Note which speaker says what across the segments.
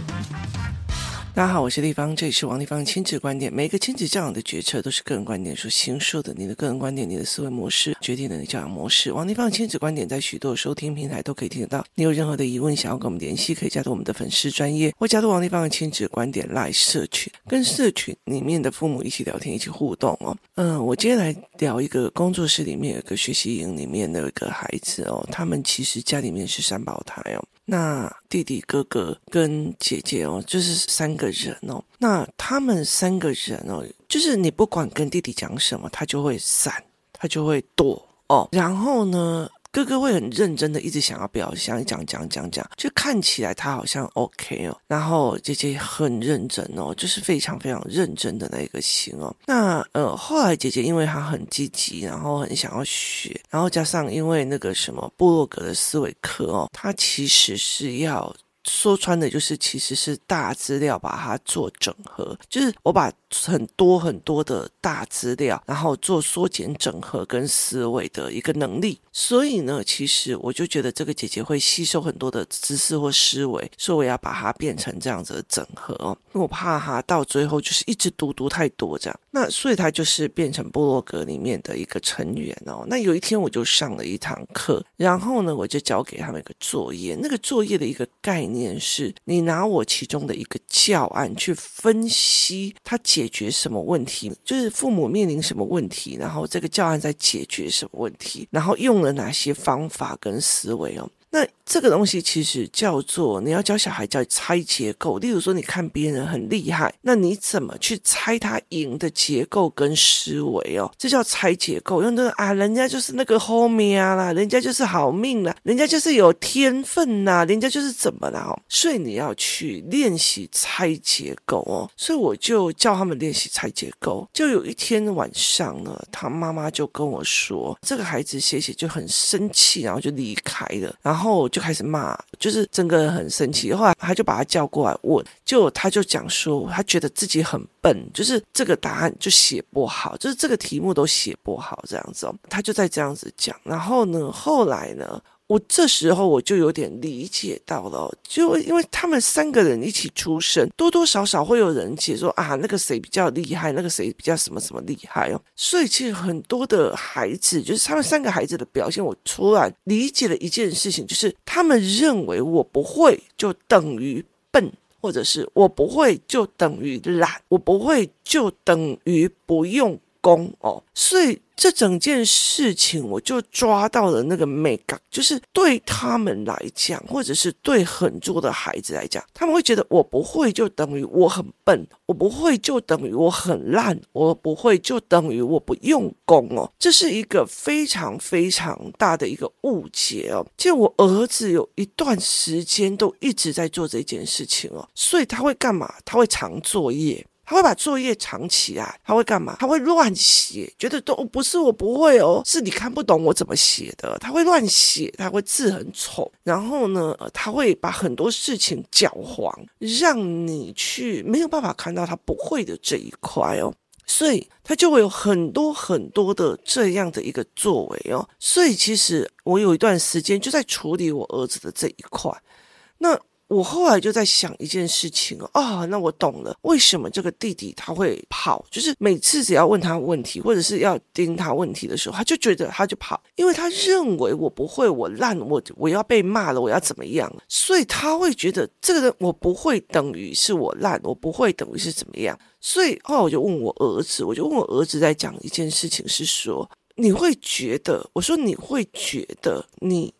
Speaker 1: Bye. 大家好，我是丽芳，这里是王丽芳的亲子观点。每一个亲子教养的决策都是个人观点所形塑的，你的个人观点、你的思维模式决定了你教养模式。王丽芳的亲子观点在许多收听平台都可以听得到。你有任何的疑问想要跟我们联系，可以加入我们的粉丝专业，或加入王丽芳的亲子观点 Live 社群，跟社群里面的父母一起聊天，一起互动哦。嗯，我今天来聊一个工作室里面有一个学习营里面的一个孩子哦，他们其实家里面是三胞胎哦。那弟弟、哥哥跟姐姐哦，就是三个人哦。那他们三个人哦，就是你不管跟弟弟讲什么，他就会闪，他就会躲哦。然后呢，哥哥会很认真的一直想要表现，讲讲讲讲，就看起来他好像 OK 哦。然后姐姐很认真哦，就是非常非常认真的那一个型哦。那呃，后来姐姐因为她很积极，然后很想要学，然后加上因为那个什么部落格的思维课哦，她其实是要。说穿的就是，其实是大资料把它做整合，就是我把很多很多的大资料，然后做缩减整合跟思维的一个能力。所以呢，其实我就觉得这个姐姐会吸收很多的知识或思维，所以我要把它变成这样子的整合，我怕她到最后就是一直读读太多这样。那所以他就是变成部落格里面的一个成员哦。那有一天我就上了一堂课，然后呢，我就交给他们一个作业，那个作业的一个概念。是，你拿我其中的一个教案去分析，他解决什么问题，就是父母面临什么问题，然后这个教案在解决什么问题，然后用了哪些方法跟思维哦。那这个东西其实叫做你要教小孩叫猜结构。例如说，你看别人很厉害，那你怎么去猜他赢的结构跟思维哦？这叫猜结构。用这个啊，人家就是那个后面啊啦，人家就是好命啦，人家就是有天分呐，人家就是怎么了哦？所以你要去练习猜结构哦。所以我就叫他们练习猜结构。就有一天晚上呢，他妈妈就跟我说，这个孩子写写就很生气，然后就离开了，然后。然后就开始骂，就是整个人很生气。后来他就把他叫过来问，就他就讲说，他觉得自己很笨，就是这个答案就写不好，就是这个题目都写不好这样子哦。他就在这样子讲。然后呢，后来呢？我这时候我就有点理解到了，就因为他们三个人一起出生，多多少少会有人解说啊，那个谁比较厉害，那个谁比较什么什么厉害哦。所以其实很多的孩子，就是他们三个孩子的表现，我突然理解了一件事情，就是他们认为我不会就等于笨，或者是我不会就等于懒，我不会就等于不用功哦，所以。这整件事情，我就抓到了那个美感，就是对他们来讲，或者是对很多的孩子来讲，他们会觉得我不会就等于我很笨，我不会就等于我很烂，我不会就等于我不用功哦。这是一个非常非常大的一个误解哦。就我儿子有一段时间都一直在做这件事情哦，所以他会干嘛？他会藏作业。他会把作业藏起来，他会干嘛？他会乱写，觉得都不是我不会哦，是你看不懂我怎么写的。他会乱写，他会字很丑，然后呢，他会把很多事情搅黄，让你去没有办法看到他不会的这一块哦。所以他就会有很多很多的这样的一个作为哦。所以其实我有一段时间就在处理我儿子的这一块，那。我后来就在想一件事情哦，啊，那我懂了，为什么这个弟弟他会跑？就是每次只要问他问题，或者是要盯他问题的时候，他就觉得他就跑，因为他认为我不会，我烂，我我要被骂了，我要怎么样？所以他会觉得这个人我不会等于是我烂，我不会等于是怎么样？所以后来我就问我儿子，我就问我儿子在讲一件事情，是说你会觉得，我说你会觉得你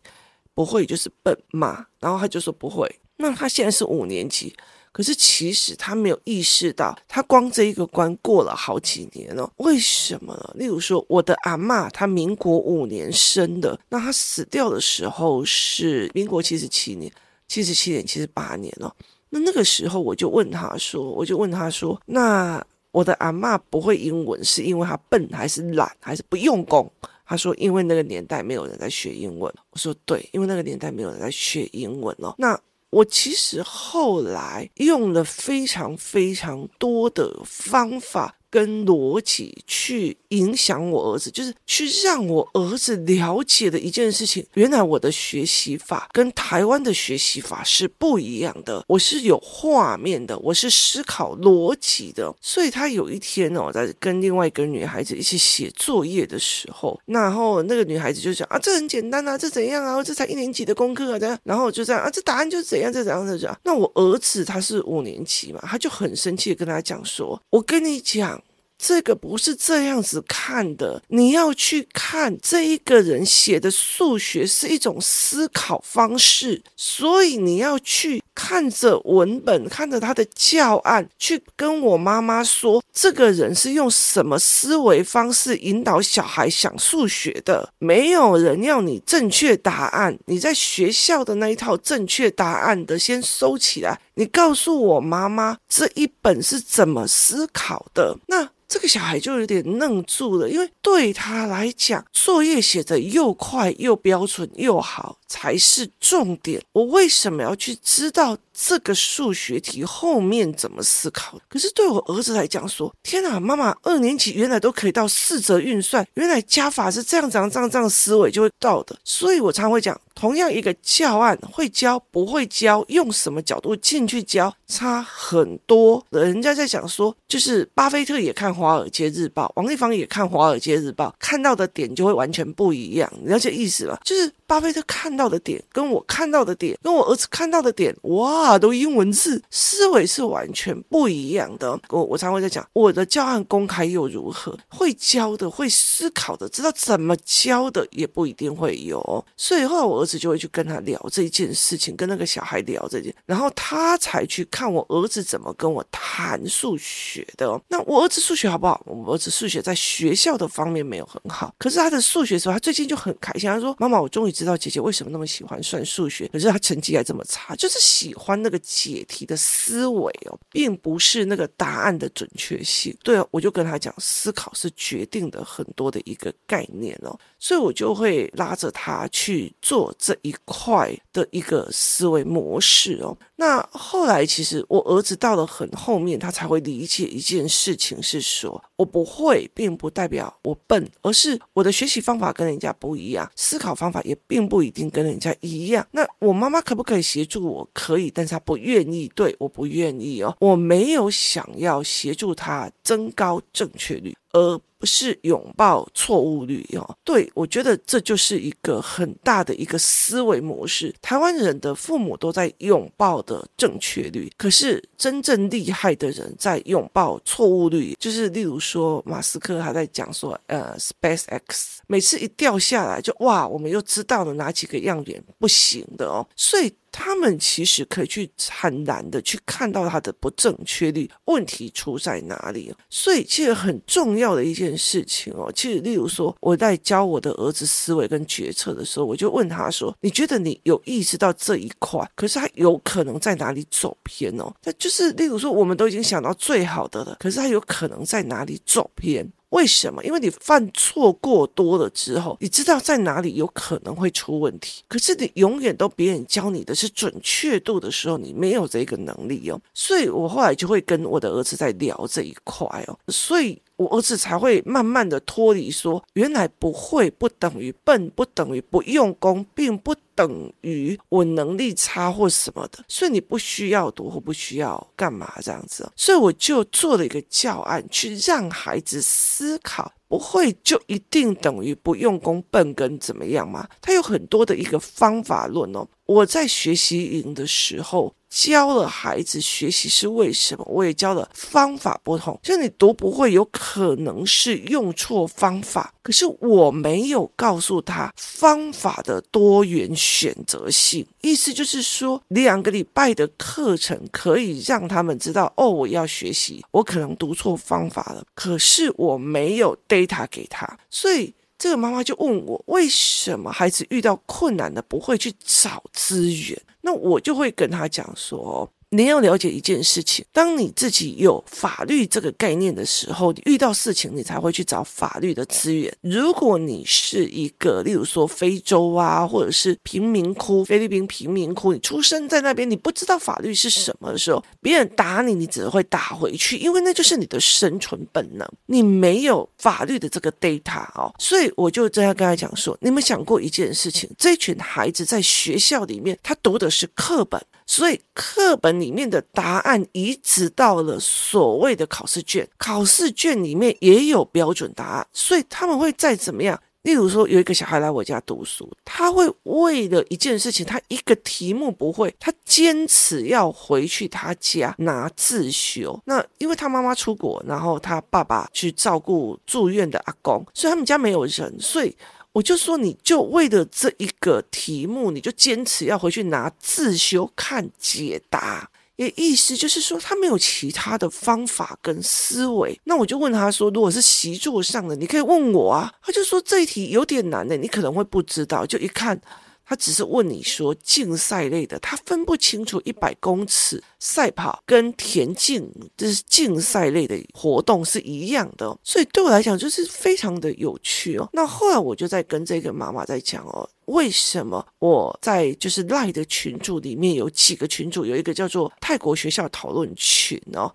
Speaker 1: 不会就是笨吗？然后他就说不会。那他现在是五年级，可是其实他没有意识到，他光这一个关过了好几年了。为什么呢？例如说，我的阿嬷，她民国五年生的，那她死掉的时候是民国七十七年，七十七年、七十八年了。那那个时候我就问他说，我就问他说，那我的阿嬷不会英文，是因为她笨，还是懒，还是不用功？他说，因为那个年代没有人在学英文。我说对，因为那个年代没有人在学英文哦。那我其实后来用了非常非常多的方法跟逻辑去影响我儿子，就是去让我儿子了解的一件事情。原来我的学习法跟台湾的学习法是不一样的。我是有画面的，我是思考逻辑的。所以他有一天哦，在跟另外一个女孩子一起写作业的时候，然后那个女孩子就讲啊，这很简单啊，这怎样啊？这才一年级的功课啊，这样。然后就这样啊，这答案就是怎样，这怎样，这样。那我儿子他是五年级嘛，他就很生气的跟他讲说：“我跟你讲。”这个不是这样子看的，你要去看这一个人写的数学是一种思考方式，所以你要去看着文本，看着他的教案，去跟我妈妈说，这个人是用什么思维方式引导小孩想数学的。没有人要你正确答案，你在学校的那一套正确答案的先收起来，你告诉我妈妈这一本是怎么思考的。那。这个小孩就有点愣住了，因为对他来讲，作业写得又快又标准又好才是重点。我为什么要去知道这个数学题后面怎么思考？可是对我儿子来讲，说天哪，妈妈二年级原来都可以到四则运算，原来加法是这样这样这样这样思维就会到的。所以我常会讲。同样一个教案，会教不会教，用什么角度进去教，差很多。人家在讲说，就是巴菲特也看《华尔街日报》，王丽芳也看《华尔街日报》，看到的点就会完全不一样。你了解意思吧？就是。巴菲特看到的点跟我看到的点，跟我儿子看到的点，哇，都英文字，思维是完全不一样的。我我常会在讲，我的教案公开又如何？会教的、会思考的、知道怎么教的，也不一定会有。所以后来我儿子就会去跟他聊这件事情，跟那个小孩聊这件，然后他才去看我儿子怎么跟我谈数学的。那我儿子数学好不好？我儿子数学在学校的方面没有很好，可是他的数学时候，他最近就很开心，他说：“妈妈，我终于。”知道姐姐为什么那么喜欢算数学，可是他成绩还这么差，就是喜欢那个解题的思维哦，并不是那个答案的准确性。对哦，我就跟他讲，思考是决定的很多的一个概念哦，所以我就会拉着他去做这一块的一个思维模式哦。那后来其实我儿子到了很后面，他才会理解一件事情，是说我不会，并不代表我笨，而是我的学习方法跟人家不一样，思考方法也并不一定跟人家一样。那我妈妈可不可以协助我？可以，但是她不愿意。对，我不愿意哦，我没有想要协助她增高正确率。而是拥抱错误率哦，对，我觉得这就是一个很大的一个思维模式。台湾人的父母都在拥抱的正确率，可是真正厉害的人在拥抱错误率。就是例如说，马斯克还在讲说，呃，SpaceX 每次一掉下来就哇，我们又知道了哪几个样点不行的哦，所以。他们其实可以去坦然的去看到它的不正确率，问题出在哪里。所以其实很重要的一件事情哦，其实例如说我在教我的儿子思维跟决策的时候，我就问他说：“你觉得你有意识到这一块？可是他有可能在哪里走偏哦？那就是例如说，我们都已经想到最好的了，可是他有可能在哪里走偏？”为什么？因为你犯错过多了之后，你知道在哪里有可能会出问题。可是你永远都别人教你的是准确度的时候，你没有这个能力哦。所以我后来就会跟我的儿子在聊这一块哦。所以。我儿子才会慢慢的脱离说，原来不会不等于笨，不等于不用功，并不等于我能力差或什么的，所以你不需要读或不需要干嘛这样子。所以我就做了一个教案，去让孩子思考，不会就一定等于不用功、笨跟怎么样吗？他有很多的一个方法论哦。我在学习营的时候。教了孩子学习是为什么？我也教了方法不同，就你读不会，有可能是用错方法。可是我没有告诉他方法的多元选择性，意思就是说，两个礼拜的课程可以让他们知道，哦，我要学习，我可能读错方法了。可是我没有 data 给他，所以这个妈妈就问我，为什么孩子遇到困难了不会去找资源？那我就会跟他讲说，你要了解一件事情，当你自己有法律这个概念的时候，你遇到事情你才会去找法律的资源。如果你是一个，例如说非洲啊，或者是贫民窟，菲律宾贫民窟，你出生在那边，你不知道法律是什么的时候，别人打你，你只会打回去，因为那就是你的生存本能。你没有法律的这个 data 哦，所以我就这样跟他讲说，你们想过一件事情，这群孩子在学校里面，他读的是课本。所以课本里面的答案移植到了所谓的考试卷，考试卷里面也有标准答案，所以他们会再怎么样？例如说，有一个小孩来我家读书，他会为了一件事情，他一个题目不会，他坚持要回去他家拿自修。那因为他妈妈出国，然后他爸爸去照顾住院的阿公，所以他们家没有人，所以。我就说，你就为了这一个题目，你就坚持要回去拿自修看解答，也意思就是说，他没有其他的方法跟思维。那我就问他说，如果是习作上的，你可以问我啊。他就说这一题有点难的，你可能会不知道，就一看。他只是问你说竞赛类的，他分不清楚一百公尺赛跑跟田径，这是竞赛类的活动是一样的，所以对我来讲就是非常的有趣哦。那后来我就在跟这个妈妈在讲哦，为什么我在就是赖的群组里面有几个群组，有一个叫做泰国学校讨论群哦，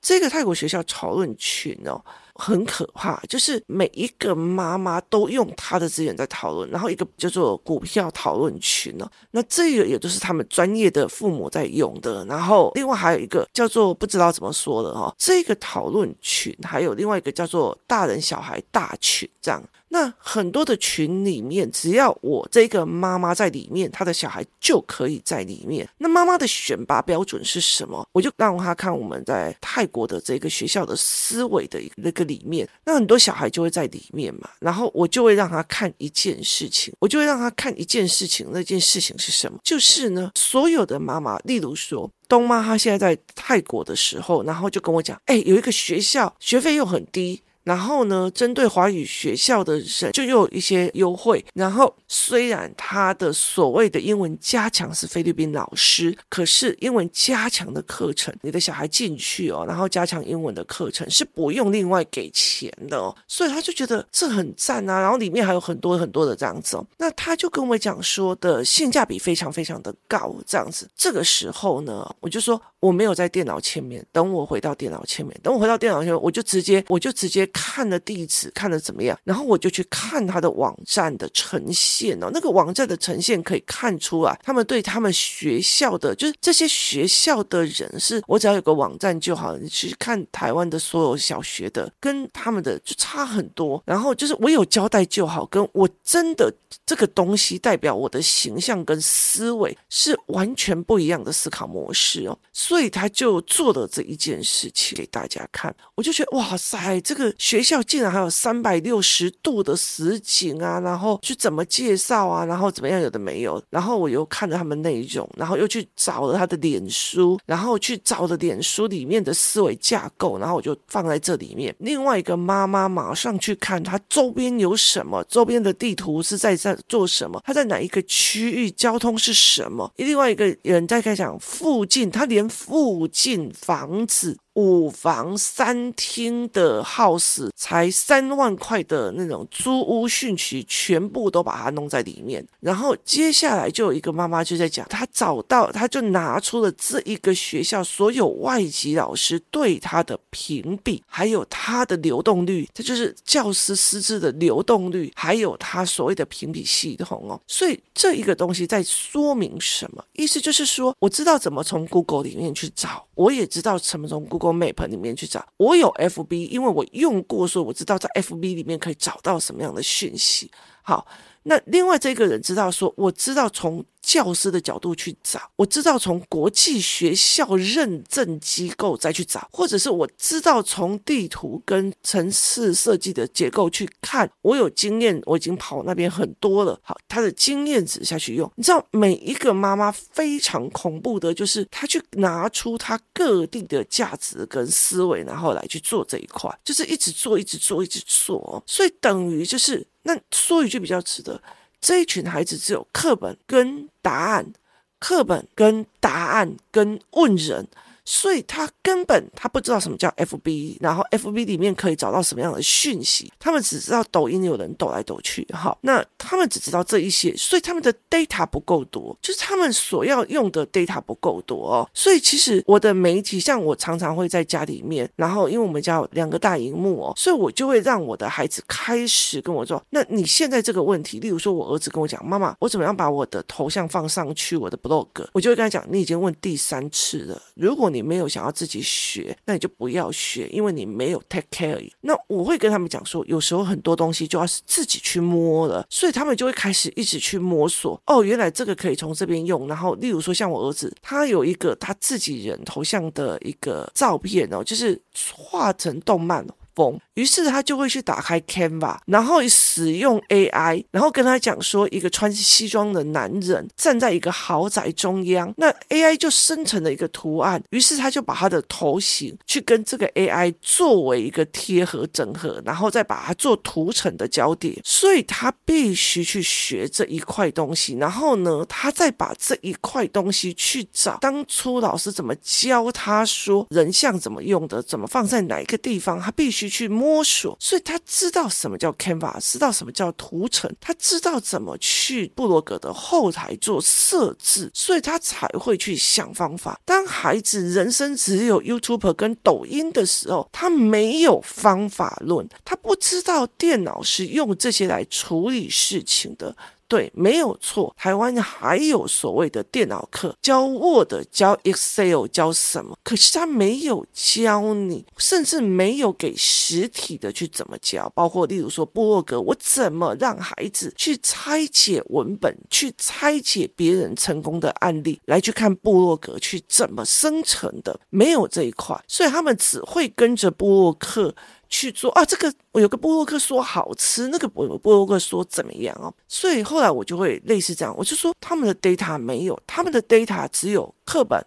Speaker 1: 这个泰国学校讨论群哦。很可怕，就是每一个妈妈都用她的资源在讨论，然后一个叫做股票讨论群呢，那这个也都是他们专业的父母在用的，然后另外还有一个叫做不知道怎么说的哈，这个讨论群还有另外一个叫做大人小孩大群这样。那很多的群里面，只要我这个妈妈在里面，她的小孩就可以在里面。那妈妈的选拔标准是什么？我就让她看我们在泰国的这个学校的思维的那个里面。那很多小孩就会在里面嘛，然后我就会让他看一件事情，我就会让他看一件事情。那件事情是什么？就是呢，所有的妈妈，例如说东妈，她现在在泰国的时候，然后就跟我讲，哎，有一个学校学费又很低。然后呢，针对华语学校的人就又有一些优惠。然后虽然他的所谓的英文加强是菲律宾老师，可是英文加强的课程，你的小孩进去哦，然后加强英文的课程是不用另外给钱的哦。所以他就觉得这很赞啊。然后里面还有很多很多的这样子哦。那他就跟我讲说的性价比非常非常的高，这样子。这个时候呢，我就说我没有在电脑前面，等我回到电脑前面，等我回到电脑前面，我就直接我就直接。看了地址，看了怎么样？然后我就去看他的网站的呈现哦。那个网站的呈现可以看出来，他们对他们学校的，就是这些学校的人是，我只要有个网站就好。你去看台湾的所有小学的，跟他们的就差很多。然后就是我有交代就好，跟我真的这个东西代表我的形象跟思维是完全不一样的思考模式哦。所以他就做了这一件事情给大家看，我就觉得哇塞，这个。学校竟然还有三百六十度的实景啊，然后去怎么介绍啊，然后怎么样，有的没有，然后我又看了他们内容，然后又去找了他的脸书，然后去找了脸书里面的思维架构，然后我就放在这里面。另外一个妈妈马上去看他周边有什么，周边的地图是在在做什么，他在哪一个区域，交通是什么。另外一个人在开讲附近，他连附近房子。五房三厅的 house 才三万块的那种租屋讯息，全部都把它弄在里面。然后接下来就有一个妈妈就在讲，她找到，她就拿出了这一个学校所有外籍老师对她的评比，还有她的流动率，这就是教师师资的流动率，还有她所谓的评比系统哦。所以这一个东西在说明什么？意思就是说，我知道怎么从 Google 里面去找，我也知道怎么从 Google。Go Map 里面去找，我有 FB，因为我用过，所以我知道在 FB 里面可以找到什么样的讯息。好。那另外这个人知道说，我知道从教师的角度去找，我知道从国际学校认证机构再去找，或者是我知道从地图跟城市设计的结构去看，我有经验，我已经跑那边很多了。好，他的经验值下去用，你知道每一个妈妈非常恐怖的，就是他去拿出他各地的价值跟思维，然后来去做这一块，就是一直做，一直做，一直做，所以等于就是。那说一句比较值得，这一群孩子只有课本跟答案，课本跟答案跟问人。所以他根本他不知道什么叫 FB，然后 FB 里面可以找到什么样的讯息，他们只知道抖音有人抖来抖去，哈，那他们只知道这一些，所以他们的 data 不够多，就是他们所要用的 data 不够多哦。所以其实我的媒体，像我常常会在家里面，然后因为我们家有两个大荧幕哦，所以我就会让我的孩子开始跟我说，那你现在这个问题，例如说我儿子跟我讲，妈妈，我怎么样把我的头像放上去我的 blog，我就会跟他讲，你已经问第三次了，如果你没有想要自己学，那你就不要学，因为你没有 take care。那我会跟他们讲说，有时候很多东西就要是自己去摸了，所以他们就会开始一直去摸索。哦，原来这个可以从这边用。然后，例如说像我儿子，他有一个他自己人头像的一个照片哦，就是画成动漫。风，于是他就会去打开 Canva，然后使用 AI，然后跟他讲说，一个穿西装的男人站在一个豪宅中央，那 AI 就生成了一个图案，于是他就把他的头型去跟这个 AI 作为一个贴合整合，然后再把它做图层的焦点，所以他必须去学这一块东西，然后呢，他再把这一块东西去找当初老师怎么教他说人像怎么用的，怎么放在哪一个地方，他必须。去去摸索，所以他知道什么叫 Canva，知道什么叫图层，他知道怎么去布罗格的后台做设置，所以他才会去想方法。当孩子人生只有 YouTuber 跟抖音的时候，他没有方法论，他不知道电脑是用这些来处理事情的。对，没有错。台湾还有所谓的电脑课，教 Word、教 Excel、教什么？可是他没有教你，甚至没有给实体的去怎么教。包括例如说部落格，我怎么让孩子去拆解文本，去拆解别人成功的案例，来去看部落格去怎么生成的？没有这一块，所以他们只会跟着部落客。去做啊，这个我有个部落客说好吃，那个部部落客说怎么样哦，所以后来我就会类似这样，我就说他们的 data 没有，他们的 data 只有课本、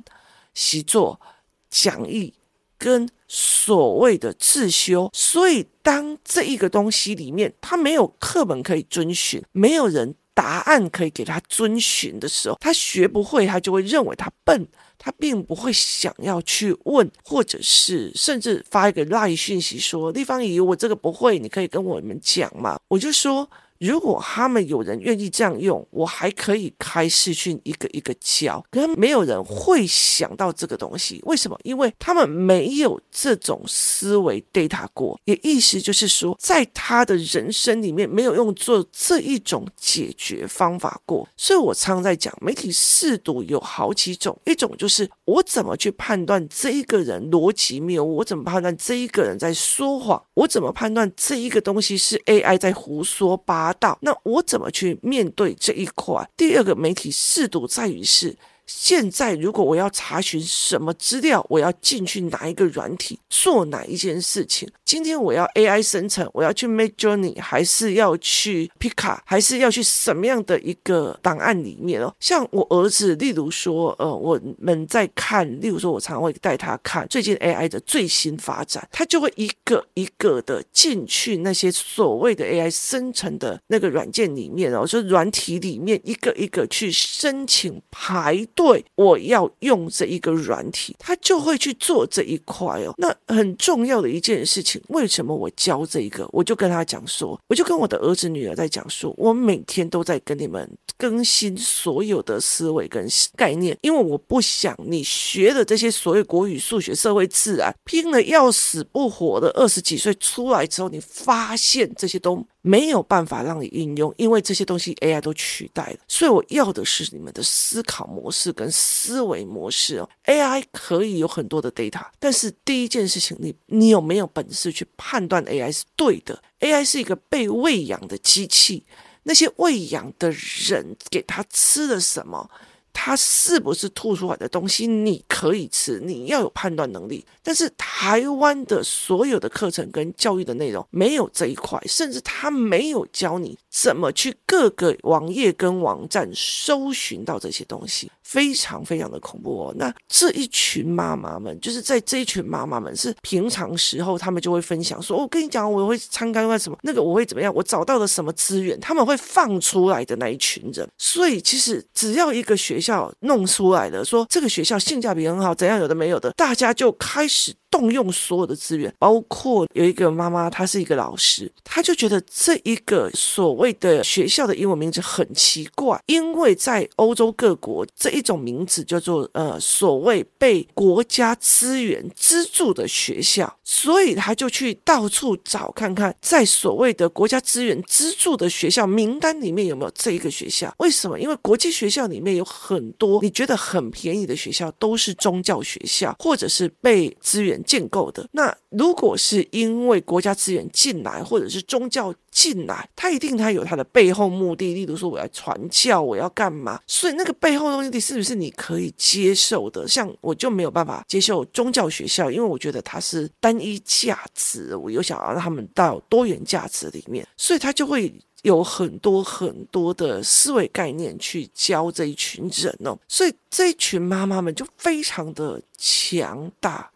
Speaker 1: 习作、讲义跟所谓的自修，所以当这一个东西里面，他没有课本可以遵循，没有人答案可以给他遵循的时候，他学不会，他就会认为他笨。他并不会想要去问，或者是甚至发一个 lie 讯息说：“立方姨，我这个不会，你可以跟我们讲嘛？”我就说。如果他们有人愿意这样用，我还可以开视讯一个一个教，可是没有人会想到这个东西。为什么？因为他们没有这种思维 data 过，也意思就是说，在他的人生里面没有用做这一种解决方法过。所以我常常在讲，媒体识读有好几种，一种就是我怎么去判断这一个人逻辑谬误，我怎么判断这一个人在说谎，我怎么判断这一个东西是 AI 在胡说八。达到，那我怎么去面对这一块？第二个媒体适度在于是。现在，如果我要查询什么资料，我要进去哪一个软体做哪一件事情？今天我要 AI 生成，我要去 Make Journey，还是要去 Pika，还是要去什么样的一个档案里面哦？像我儿子，例如说，呃，我们在看，例如说，我常会带他看最近 AI 的最新发展，他就会一个一个的进去那些所谓的 AI 生成的那个软件里面哦，就软体里面一个一个去申请排。队，我要用这一个软体，他就会去做这一块哦。那很重要的一件事情，为什么我教这一个？我就跟他讲说，我就跟我的儿子女儿在讲说，我每天都在跟你们更新所有的思维跟概念，因为我不想你学的这些所谓国语、数学、社会、自然，拼了要死不活的二十几岁出来之后，你发现这些都。没有办法让你应用，因为这些东西 AI 都取代了。所以我要的是你们的思考模式跟思维模式哦。AI 可以有很多的 data，但是第一件事情，你你有没有本事去判断 AI 是对的？AI 是一个被喂养的机器，那些喂养的人给他吃了什么？它是不是吐出来的东西你可以吃？你要有判断能力。但是台湾的所有的课程跟教育的内容没有这一块，甚至他没有教你怎么去各个网页跟网站搜寻到这些东西。非常非常的恐怖哦。那这一群妈妈们，就是在这一群妈妈们是平常时候，他们就会分享说：“我跟你讲，我会参加什么，那个我会怎么样，我找到了什么资源。”他们会放出来的那一群人。所以其实只要一个学校弄出来了，说这个学校性价比很好，怎样有的没有的，大家就开始。动用所有的资源，包括有一个妈妈，她是一个老师，她就觉得这一个所谓的学校的英文名字很奇怪，因为在欧洲各国这一种名字叫做呃所谓被国家资源资助的学校，所以他就去到处找看看，在所谓的国家资源资助的学校名单里面有没有这一个学校？为什么？因为国际学校里面有很多你觉得很便宜的学校，都是宗教学校，或者是被资源。建构的。那如果是因为国家资源进来，或者是宗教进来，他一定他有他的背后目的。例如说，我要传教，我要干嘛？所以那个背后的目的是不是你可以接受的？像我就没有办法接受宗教学校，因为我觉得它是单一价值，我又想要让他们到多元价值里面，所以他就会有很多很多的思维概念去教这一群人哦。所以这一群妈妈们就非常的强大。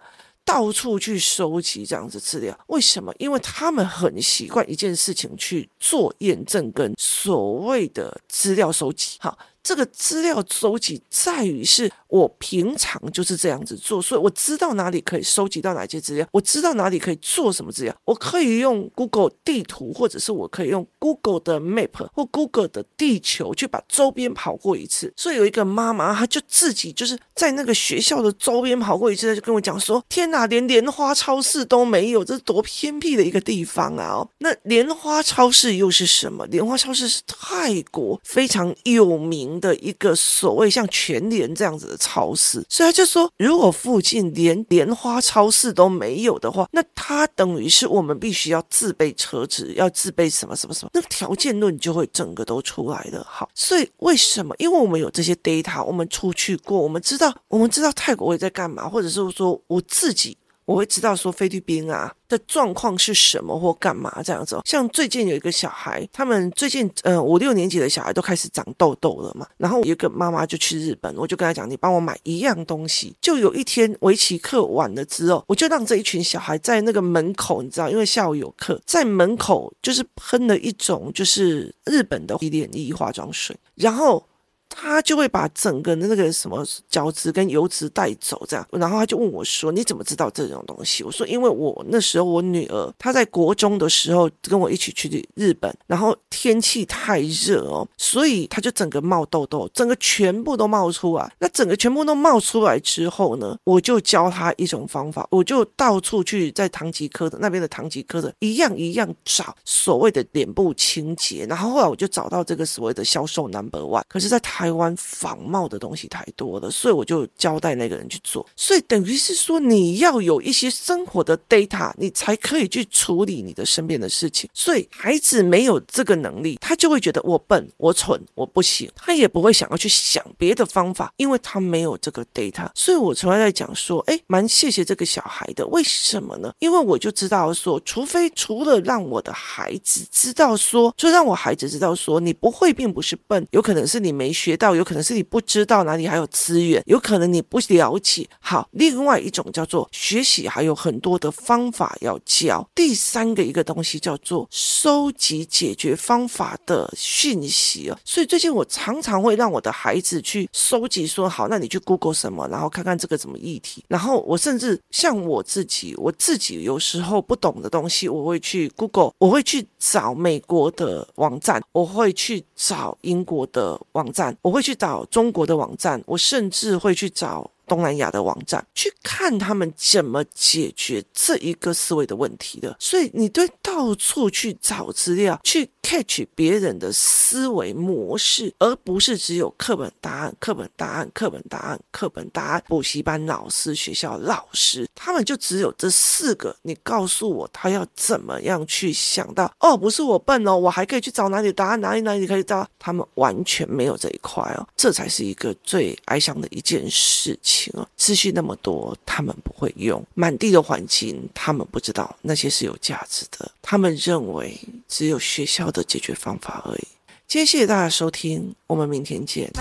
Speaker 1: 到处去收集这样子资料，为什么？因为他们很习惯一件事情去做验证跟所谓的资料收集。好。这个资料收集在于是我平常就是这样子做，所以我知道哪里可以收集到哪些资料，我知道哪里可以做什么资料，我可以用 Google 地图，或者是我可以用 Google 的 Map 或 Google 的地球去把周边跑过一次。所以有一个妈妈，她就自己就是在那个学校的周边跑过一次，她就跟我讲说：“天哪，连莲花超市都没有，这是多偏僻的一个地方啊！”哦，那莲花超市又是什么？莲花超市是泰国非常有名的一个所谓像全联这样子的超市，所以他就说，如果附近连莲花超市都没有的话，那他等于是我们必须要自备车子，要自备什么什么什么，那个条件论就会整个都出来了。好，所以为什么？因为我们有这些 data，我们出去过，我们知道，我们知道泰国会在干嘛，或者是说我自己。我会知道说菲律宾啊的状况是什么或干嘛这样子。像最近有一个小孩，他们最近呃五六年级的小孩都开始长痘痘了嘛。然后有一个妈妈就去日本，我就跟他讲，你帮我买一样东西。就有一天围棋课完了之后，我就让这一群小孩在那个门口，你知道，因为下午有课，在门口就是喷了一种就是日本的洗脸液化妆水，然后。他就会把整个的那个什么角质跟油脂带走，这样，然后他就问我说：“你怎么知道这种东西？”我说：“因为我那时候我女儿她在国中的时候跟我一起去日本，然后天气太热哦，所以她就整个冒痘痘，整个全部都冒出来。那整个全部都冒出来之后呢，我就教她一种方法，我就到处去在唐吉诃德那边的唐吉诃德一样一样找所谓的脸部清洁，然后后来我就找到这个所谓的销售 number one，可是，在台。台湾仿冒的东西太多了，所以我就交代那个人去做。所以等于是说，你要有一些生活的 data，你才可以去处理你的身边的事情。所以孩子没有这个能力，他就会觉得我笨、我蠢、我不行，他也不会想要去想别的方法，因为他没有这个 data。所以我从来在讲说，哎，蛮谢谢这个小孩的。为什么呢？因为我就知道说，除非除了让我的孩子知道说，就让我孩子知道说，你不会并不是笨，有可能是你没学。学到有可能是你不知道哪里还有资源，有可能你不了解。好，另外一种叫做学习，还有很多的方法要教。第三个一个东西叫做收集解决方法的讯息哦。所以最近我常常会让我的孩子去收集，说好，那你去 Google 什么，然后看看这个怎么议题。然后我甚至像我自己，我自己有时候不懂的东西，我会去 Google，我会去找美国的网站，我会去找英国的网站。我会去找中国的网站，我甚至会去找。东南亚的网站去看他们怎么解决这一个思维的问题的，所以你对到处去找资料，去 catch 别人的思维模式，而不是只有课本答案、课本答案、课本答案、课本答案。补习班老师、学校老师，他们就只有这四个。你告诉我，他要怎么样去想到？哦，不是我笨哦，我还可以去找哪里答案，哪里哪里可以找？他们完全没有这一块哦，这才是一个最哀伤的一件事情。资讯那么多，他们不会用；满地的环境，他们不知道那些是有价值的。他们认为只有学校的解决方法而已。今天谢谢大家收听，我们明天见。